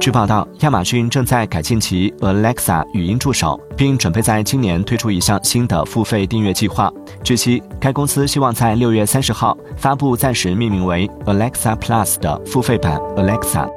据报道亚马逊正在改进其 alexa 语音助手并准备在今年推出一项新的付费订阅计划。据悉该公司希望在六月三十号发布暂时命名为 alexa plus 的付费版 alexa